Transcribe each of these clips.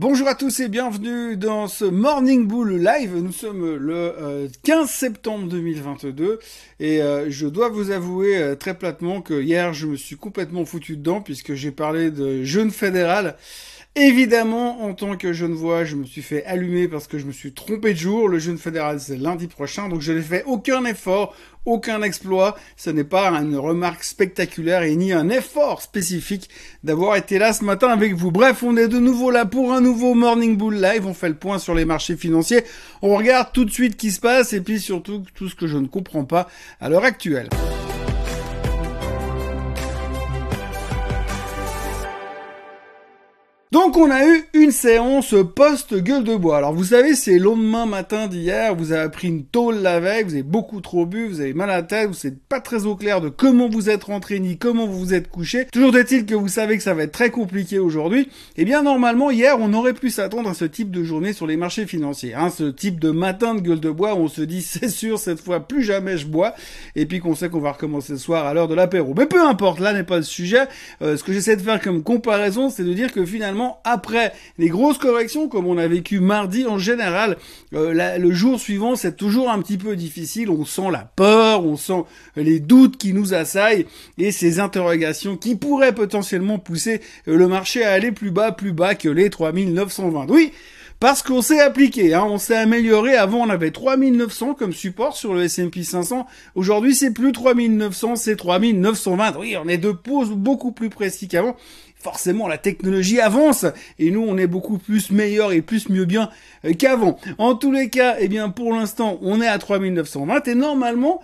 Bonjour à tous et bienvenue dans ce Morning Bull Live. Nous sommes le 15 euh, septembre 2022 et euh, je dois vous avouer euh, très platement que hier je me suis complètement foutu dedans puisque j'ai parlé de jeûne fédéral Évidemment, en tant que jeune voix, je me suis fait allumer parce que je me suis trompé de jour. Le jeune fédéral, c'est lundi prochain, donc je n'ai fait aucun effort, aucun exploit. Ce n'est pas une remarque spectaculaire et ni un effort spécifique d'avoir été là ce matin avec vous. Bref, on est de nouveau là pour un nouveau Morning Bull Live. On fait le point sur les marchés financiers. On regarde tout de suite ce qui se passe et puis surtout tout ce que je ne comprends pas à l'heure actuelle. Donc on a eu une séance post-gueule de bois. Alors vous savez, c'est le lendemain matin d'hier, vous avez pris une tôle la veille, vous avez beaucoup trop bu, vous avez mal à la tête, vous n'êtes pas très au clair de comment vous êtes rentré ni comment vous vous êtes couché. Toujours est-il que vous savez que ça va être très compliqué aujourd'hui. Eh bien normalement hier, on aurait pu s'attendre à ce type de journée sur les marchés financiers. Hein, ce type de matin de gueule de bois où on se dit c'est sûr cette fois plus jamais je bois et puis qu'on sait qu'on va recommencer ce soir à l'heure de l'apéro. Mais peu importe, là n'est pas le sujet. Euh, ce que j'essaie de faire comme comparaison, c'est de dire que finalement après les grosses corrections comme on a vécu mardi en général, euh, le jour suivant c'est toujours un petit peu difficile. On sent la peur, on sent les doutes qui nous assaillent et ces interrogations qui pourraient potentiellement pousser euh, le marché à aller plus bas, plus bas que les 3920. Oui, parce qu'on s'est appliqué, hein, on s'est amélioré. Avant, on avait 3900 comme support sur le S&P 500. Aujourd'hui, c'est plus 3900, c'est 3920. Oui, on est de pause beaucoup plus précis qu'avant. Forcément, la technologie avance et nous, on est beaucoup plus meilleur et plus mieux bien euh, qu'avant. En tous les cas, eh bien, pour l'instant, on est à 3920 et normalement,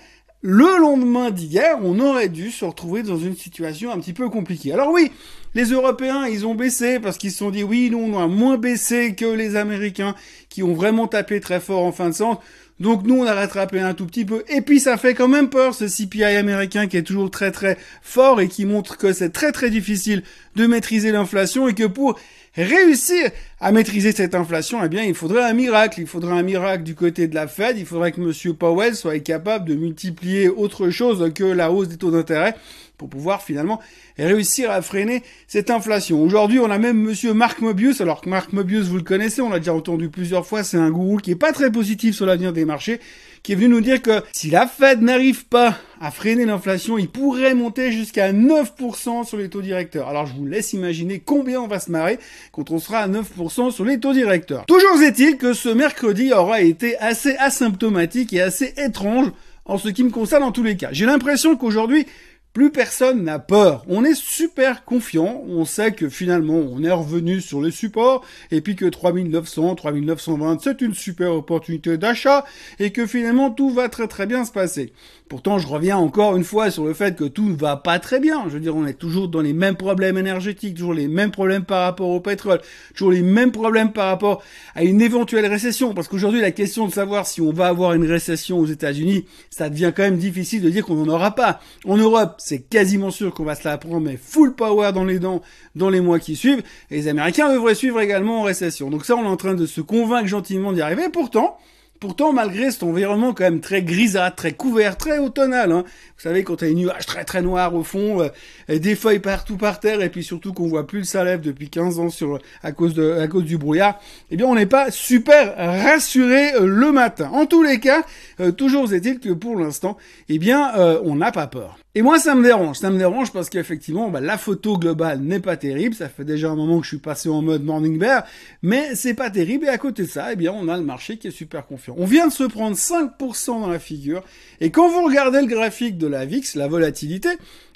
le lendemain d'hier, on aurait dû se retrouver dans une situation un petit peu compliquée. Alors oui, les Européens, ils ont baissé parce qu'ils se sont dit oui, nous on a moins baissé que les Américains qui ont vraiment tapé très fort en fin de sens. Donc nous on a rattrapé un tout petit peu. Et puis ça fait quand même peur ce CPI américain qui est toujours très très fort et qui montre que c'est très très difficile de maîtriser l'inflation et que pour réussir à maîtriser cette inflation, eh bien, il faudrait un miracle. Il faudrait un miracle du côté de la Fed. Il faudrait que M. Powell soit capable de multiplier autre chose que la hausse des taux d'intérêt pour pouvoir finalement réussir à freiner cette inflation. Aujourd'hui, on a même monsieur Marc Mobius. Alors que Marc Mobius, vous le connaissez, on l'a déjà entendu plusieurs fois, c'est un gourou qui est pas très positif sur l'avenir des marchés, qui est venu nous dire que si la Fed n'arrive pas à freiner l'inflation, il pourrait monter jusqu'à 9% sur les taux directeurs. Alors je vous laisse imaginer combien on va se marrer quand on sera à 9% sur les taux directeurs. Toujours est-il que ce mercredi aura été assez asymptomatique et assez étrange en ce qui me concerne en tous les cas. J'ai l'impression qu'aujourd'hui, plus personne n'a peur. On est super confiant. On sait que finalement, on est revenu sur le support et puis que 3900, 3920, c'est une super opportunité d'achat et que finalement, tout va très très bien se passer. Pourtant, je reviens encore une fois sur le fait que tout ne va pas très bien. Je veux dire, on est toujours dans les mêmes problèmes énergétiques, toujours les mêmes problèmes par rapport au pétrole, toujours les mêmes problèmes par rapport à une éventuelle récession. Parce qu'aujourd'hui, la question de savoir si on va avoir une récession aux États-Unis, ça devient quand même difficile de dire qu'on n'en aura pas. En Europe, c'est quasiment sûr qu'on va se la prendre, mais full power dans les dents dans les mois qui suivent. Et les Américains devraient suivre également en récession. Donc ça, on est en train de se convaincre gentiment d'y arriver. Pourtant, Pourtant, malgré cet environnement quand même très grisâtre, très couvert, très automnal, hein, vous savez, quand a des nuages très très noirs au fond, euh, des feuilles partout par terre, et puis surtout qu'on voit plus le salève depuis 15 ans sur, à cause de, à cause du brouillard, eh bien, on n'est pas super rassuré euh, le matin. En tous les cas, euh, toujours est-il que pour l'instant, eh bien, on n'a pas peur. Et moi, ça me dérange. Ça me dérange parce qu'effectivement, bah, la photo globale n'est pas terrible. Ça fait déjà un moment que je suis passé en mode morning bear, mais c'est pas terrible. Et à côté de ça, eh bien, on a le marché qui est super confiant. On vient de se prendre 5% dans la figure. Et quand vous regardez le graphique de la VIX, la volatilité,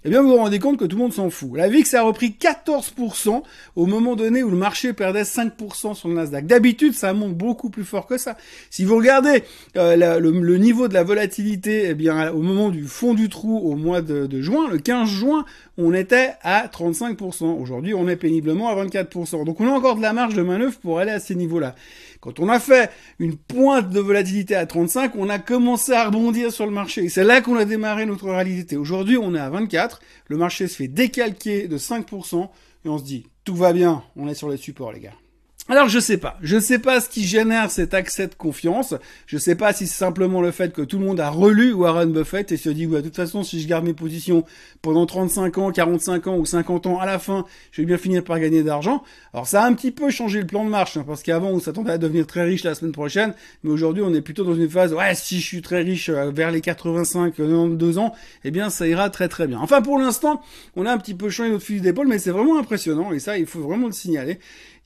eh bien vous vous rendez compte que tout le monde s'en fout. La VIX a repris 14% au moment donné où le marché perdait 5% sur le Nasdaq. D'habitude, ça monte beaucoup plus fort que ça. Si vous regardez euh, le, niveau de la volatilité, eh bien au moment du fond du trou au mois de, de juin, le 15 juin, on était à 35%. Aujourd'hui, on est péniblement à 24%. Donc on a encore de la marge de manœuvre pour aller à ces niveaux-là. Quand on a fait une pointe de volatilité à 35, on a commencé à rebondir sur le marché. C'est là qu'on a démarré notre réalité. Aujourd'hui, on est à 24. Le marché se fait décalquer de 5% et on se dit, tout va bien. On est sur les supports, les gars. Alors je sais pas, je sais pas ce qui génère cet accès de confiance. Je sais pas si c'est simplement le fait que tout le monde a relu Warren Buffett et se dit ouais de toute façon si je garde mes positions pendant 35 ans, 45 ans ou 50 ans à la fin, je vais bien finir par gagner d'argent. Alors ça a un petit peu changé le plan de marche hein, parce qu'avant on s'attendait à devenir très riche la semaine prochaine, mais aujourd'hui on est plutôt dans une phase ouais si je suis très riche euh, vers les 85 92 ans, eh bien ça ira très très bien. Enfin pour l'instant, on a un petit peu changé notre fusil d'épaule mais c'est vraiment impressionnant et ça il faut vraiment le signaler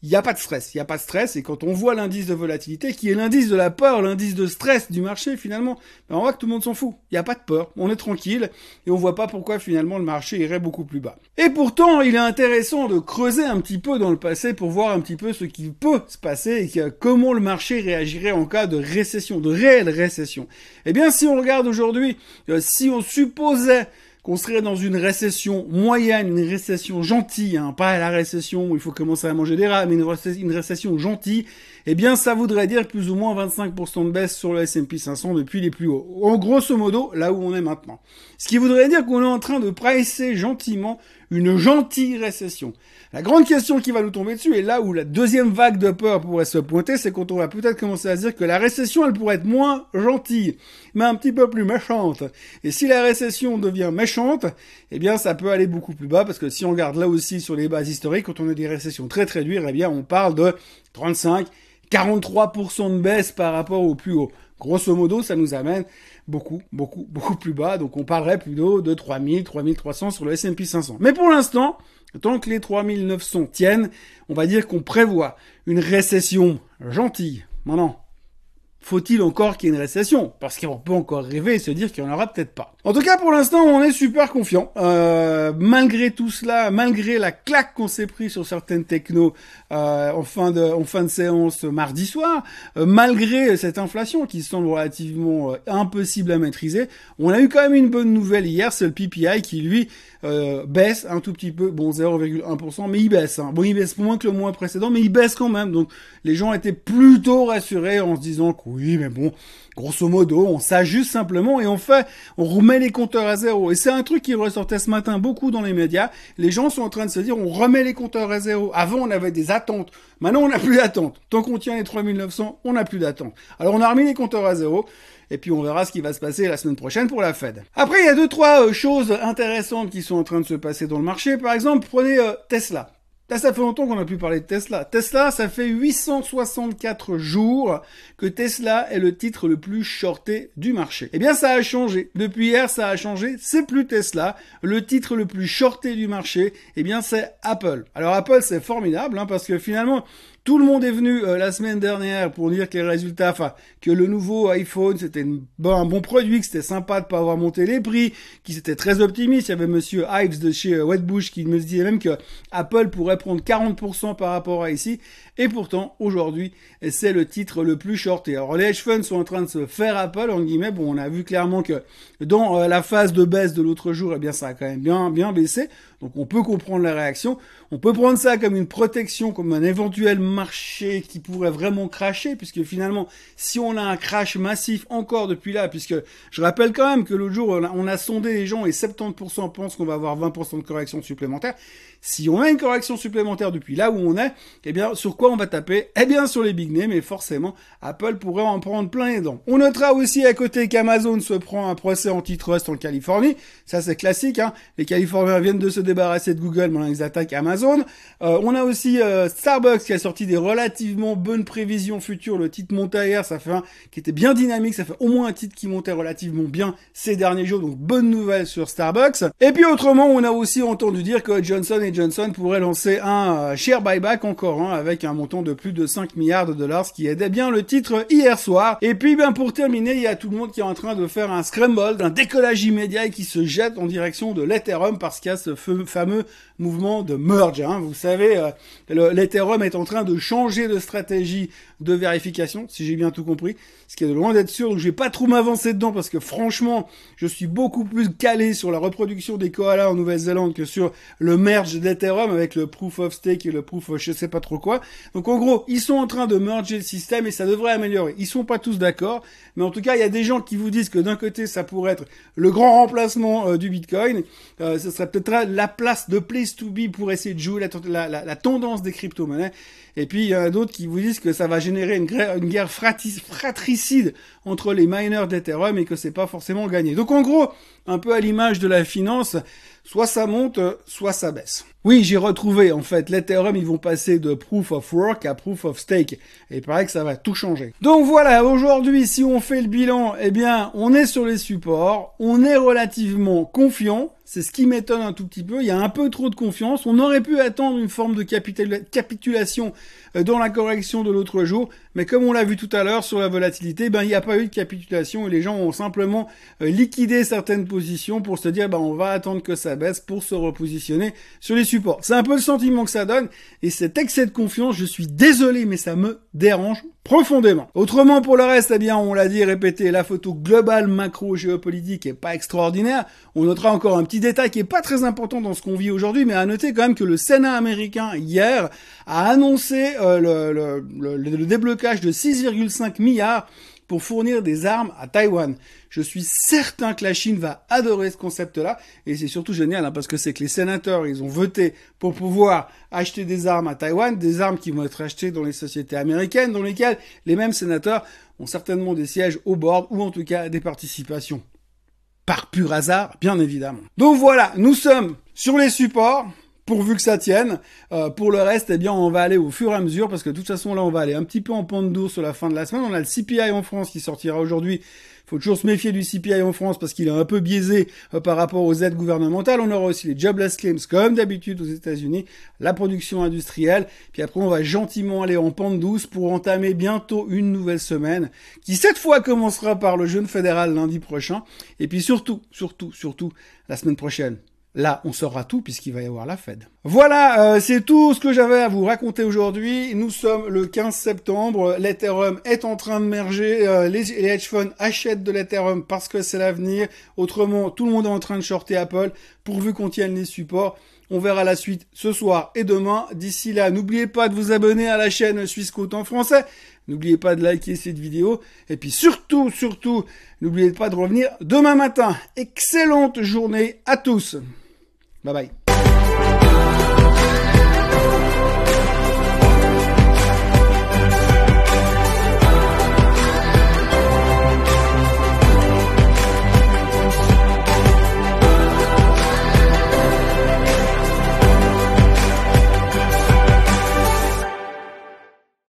il n'y a pas de stress. Il n'y a pas de stress. Et quand on voit l'indice de volatilité, qui est l'indice de la peur, l'indice de stress du marché, finalement, ben on voit que tout le monde s'en fout. Il n'y a pas de peur. On est tranquille. Et on voit pas pourquoi, finalement, le marché irait beaucoup plus bas. Et pourtant, il est intéressant de creuser un petit peu dans le passé pour voir un petit peu ce qui peut se passer et comment le marché réagirait en cas de récession, de réelle récession. Eh bien, si on regarde aujourd'hui, euh, si on supposait qu'on serait dans une récession moyenne, une récession gentille, hein, pas la récession où il faut commencer à manger des rats, mais une, récession gentille, eh bien ça voudrait dire plus ou moins 25% de baisse sur le S&P 500 depuis les plus hauts. En grosso modo, là où on est maintenant. Ce qui voudrait dire qu'on est en train de pricer gentiment une gentille récession. La grande question qui va nous tomber dessus, et là où la deuxième vague de peur pourrait se pointer, c'est quand on va peut-être commencer à se dire que la récession, elle pourrait être moins gentille, mais un petit peu plus méchante. Et si la récession devient méchante, eh bien, ça peut aller beaucoup plus bas, parce que si on regarde là aussi sur les bases historiques, quand on a des récessions très très dures, eh bien, on parle de 35, 43% de baisse par rapport au plus haut. Grosso modo, ça nous amène beaucoup, beaucoup, beaucoup plus bas. Donc on parlerait plutôt de 3000, 3300 sur le S&P 500. Mais pour l'instant, Tant que les 3900 tiennent, on va dire qu'on prévoit une récession gentille. Maintenant, faut-il encore qu'il y ait une récession? Parce qu'on peut encore rêver et se dire qu'il n'y en aura peut-être pas. En tout cas, pour l'instant, on est super confiant. Euh, malgré tout cela, malgré la claque qu'on s'est pris sur certaines technos euh, en, fin de, en fin de séance mardi soir, euh, malgré cette inflation qui semble relativement impossible à maîtriser, on a eu quand même une bonne nouvelle hier, c'est le PPI qui, lui, baisse un tout petit peu, bon 0,1%, mais il baisse. Hein. Bon, il baisse moins que le mois précédent, mais il baisse quand même. Donc les gens étaient plutôt rassurés en se disant que oui, mais bon, grosso modo, on s'ajuste simplement et on fait, on remet les compteurs à zéro. Et c'est un truc qui ressortait ce matin beaucoup dans les médias. Les gens sont en train de se dire, on remet les compteurs à zéro. Avant, on avait des attentes. Maintenant, on n'a plus d'attente. Tant qu'on tient les 3900, on n'a plus d'attente. Alors, on a remis les compteurs à zéro. Et puis on verra ce qui va se passer la semaine prochaine pour la Fed. Après, il y a deux, trois euh, choses intéressantes qui sont en train de se passer dans le marché. Par exemple, prenez euh, Tesla. Là, ça fait longtemps qu'on n'a plus parlé de Tesla. Tesla, ça fait 864 jours que Tesla est le titre le plus shorté du marché. Eh bien, ça a changé. Depuis hier, ça a changé. C'est plus Tesla. Le titre le plus shorté du marché, eh bien, c'est Apple. Alors, Apple, c'est formidable, hein, parce que finalement, tout le monde est venu euh, la semaine dernière pour dire que les résultats, enfin, que le nouveau iPhone, c'était un bon produit, que c'était sympa de pas avoir monté les prix, qui c'était très optimiste. Il y avait monsieur Ives de chez euh, Wedbush qui me disait même que Apple pourrait prendre 40% par rapport à ici. Et pourtant, aujourd'hui, c'est le titre le plus shorté. Alors, les hedge funds sont en train de se faire Apple, en guillemets. Bon, on a vu clairement que dans euh, la phase de baisse de l'autre jour, eh bien, ça a quand même bien, bien baissé. Donc, on peut comprendre la réaction. On peut prendre ça comme une protection, comme un éventuel marché qui pourrait vraiment cracher, puisque finalement, si on a un crash massif encore depuis là, puisque je rappelle quand même que l'autre jour, on a, sondé les gens et 70% pensent qu'on va avoir 20% de correction supplémentaire. Si on a une correction supplémentaire depuis là où on est, eh bien, sur quoi on va taper? Eh bien, sur les big names, mais forcément, Apple pourrait en prendre plein les dents. On notera aussi à côté qu'Amazon se prend un procès antitrust en Californie. Ça, c'est classique, hein. Les Californiens viennent de se débarrasser de Google, maintenant ils attaquent Amazon. Euh, on a aussi euh, Starbucks qui a sorti des relativement bonnes prévisions futures. Le titre montait hier, ça fait un qui était bien dynamique, ça fait au moins un titre qui montait relativement bien ces derniers jours, donc bonne nouvelle sur Starbucks. Et puis autrement, on a aussi entendu dire que Johnson Johnson pourrait lancer un euh, share buyback encore, hein, avec un montant de plus de 5 milliards de dollars, ce qui aidait bien le titre hier soir. Et puis, ben, pour terminer, il y a tout le monde qui est en train de faire un scramble, un décollage immédiat et qui se jette en direction de l'Ethereum parce qu'il y a ce fameux mouvement de merge. Hein. Vous savez, euh, l'Ethereum est en train de changer de stratégie de vérification, si j'ai bien tout compris, ce qui est de loin d'être sûr. Donc je vais pas trop m'avancer dedans parce que franchement, je suis beaucoup plus calé sur la reproduction des koalas en Nouvelle-Zélande que sur le merge d'Ethereum avec le proof of stake et le proof of je sais pas trop quoi. Donc en gros, ils sont en train de merger le système et ça devrait améliorer. Ils sont pas tous d'accord, mais en tout cas, il y a des gens qui vous disent que d'un côté, ça pourrait être le grand remplacement euh, du Bitcoin. Euh, ce serait peut-être la place de plus to be pour essayer de jouer la, tendance des crypto-monnaies. Et puis il y en a d'autres qui vous disent que ça va générer une, une guerre fratricide entre les miners d'Ethereum et que c'est pas forcément gagné. Donc en gros, un peu à l'image de la finance, soit ça monte, soit ça baisse. Oui, j'ai retrouvé, en fait, l'Ethereum, ils vont passer de Proof of Work à Proof of Stake. Et il paraît que ça va tout changer. Donc voilà, aujourd'hui, si on fait le bilan, eh bien, on est sur les supports, on est relativement confiant, c'est ce qui m'étonne un tout petit peu. Il y a un peu trop de confiance. On aurait pu attendre une forme de capitulation euh, dans la correction de l'autre jour. Mais comme on l'a vu tout à l'heure sur la volatilité, ben, il n'y a pas eu de capitulation et les gens ont simplement euh, liquidé certaines positions pour se dire, ben, on va attendre que ça baisse pour se repositionner sur les supports. C'est un peu le sentiment que ça donne et cet excès de confiance, je suis désolé, mais ça me dérange profondément. Autrement, pour le reste, eh bien, on l'a dit, répété, la photo globale macro-géopolitique est pas extraordinaire. On notera encore un petit détail qui est pas très important dans ce qu'on vit aujourd'hui, mais à noter quand même que le Sénat américain, hier, a annoncé euh, le déblocage de 6,5 milliards pour fournir des armes à Taïwan. Je suis certain que la Chine va adorer ce concept-là, et c'est surtout génial, hein, parce que c'est que les sénateurs, ils ont voté pour pouvoir acheter des armes à Taïwan, des armes qui vont être achetées dans les sociétés américaines, dans lesquelles les mêmes sénateurs ont certainement des sièges au board, ou en tout cas des participations. Par pur hasard, bien évidemment. Donc voilà, nous sommes sur les supports pourvu que ça tienne. Euh, pour le reste, eh bien, on va aller au fur et à mesure parce que de toute façon, là, on va aller un petit peu en pente d'eau sur la fin de la semaine. On a le CPI en France qui sortira aujourd'hui. Faut toujours se méfier du CPI en France parce qu'il est un peu biaisé euh, par rapport aux aides gouvernementales. On aura aussi les jobless claims comme d'habitude aux États-Unis, la production industrielle. Puis après, on va gentiment aller en pente douce pour entamer bientôt une nouvelle semaine qui cette fois commencera par le jeûne fédéral lundi prochain. Et puis surtout, surtout, surtout la semaine prochaine Là, on saura tout puisqu'il va y avoir la Fed. Voilà, euh, c'est tout ce que j'avais à vous raconter aujourd'hui. Nous sommes le 15 septembre. L'Ethereum est en train de merger. Euh, les, hedge funds achètent de l'Ethereum parce que c'est l'avenir. Autrement, tout le monde est en train de shorter Apple pourvu qu'on tienne les supports. On verra la suite ce soir et demain. D'ici là, n'oubliez pas de vous abonner à la chaîne Suisse Côte en français. N'oubliez pas de liker cette vidéo. Et puis surtout, surtout, n'oubliez pas de revenir demain matin. Excellente journée à tous. Bye bye.